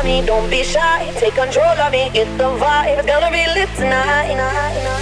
over me, don't be shy. Take control of me, get the vibe. It's gonna be lit tonight.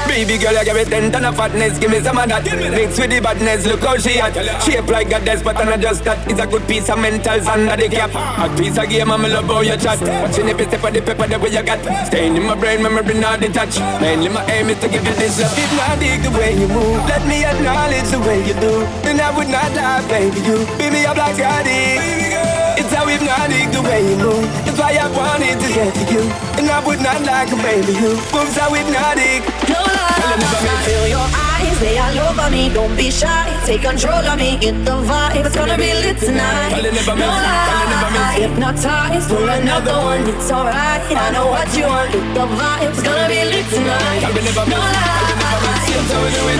Baby girl, you give me ten ton of fatness, give me some of that. Mix with the badness, look how she at. Shape like a desk, but I'm not just that. It's a good piece of mentals under the cap. A piece of game, I'm love how you chat. Watching every step of the paper, the way you got. Staying in my brain, memory not detached. Mainly my aim is to give you this love. If not dig the way you move, let me acknowledge the way you do. Then I would not lie, baby. You beat me up like Scotty. It's how hypnotic the way you move. It's why I wanted to get to you. And I would not like a baby who moves how hypnotic. No lie, I feel your eyes, they all over me. Don't be shy, take control of me. Get the vibe, it's gonna be lit tonight. No lie, hypnotized for another one. It's alright, I know what you want. Get the vibe, it's gonna be lit tonight. No lie,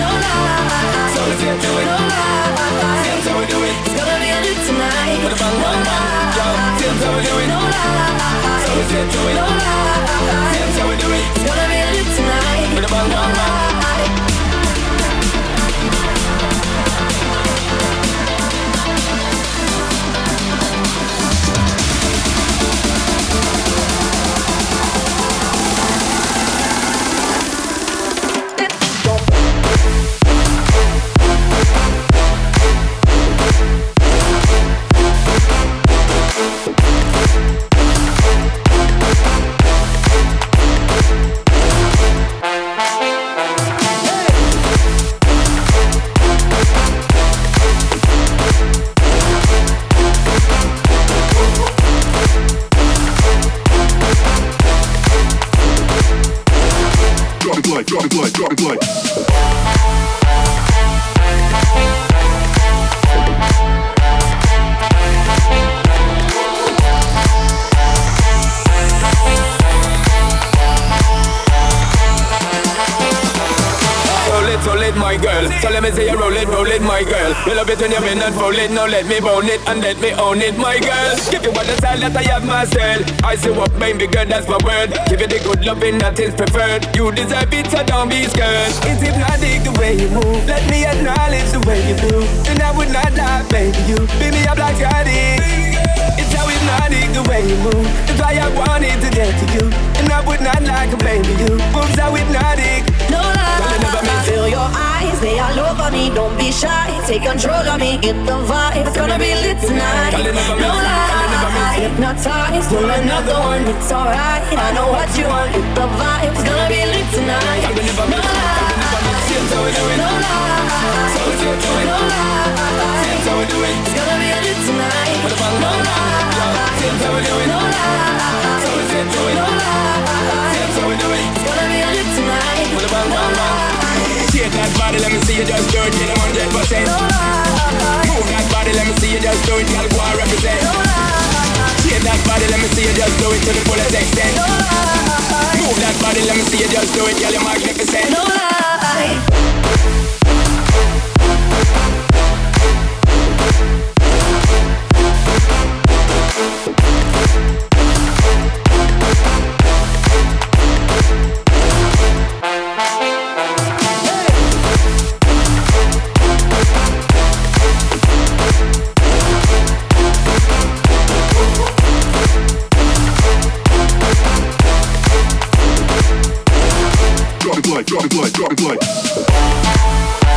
no lie, be blood, drop the blood, drop the blood. It roll it, my girl. You love it when you're in and fold it. Now let me bone it and let me own it, my girl. Give you all the style that I have myself. I say what, baby girl, that's my word. Give you the good loving that is preferred. You deserve it, so don't be scared. It's hypnotic the way you move. Let me acknowledge the way you do. Then I would not lie, baby. You beat me up like Scotty. It's how hypnotic the way you move. That's why I wanted to get to you. And I would not like a baby. You moves Don't be shy, take control of me. Get the vibe, it's gonna be lit tonight. No lie, hypnotized, pull another one. It's alright, I know what you want. Get the vibe, it's gonna be lit tonight. No lie, no lie, no lie. do it, girl, go and represent. No lie. Shake that body, let me see you just do it to the fullest extent. Move that body, let me see you just do it, girl, you're magnificent. blood, drop blood.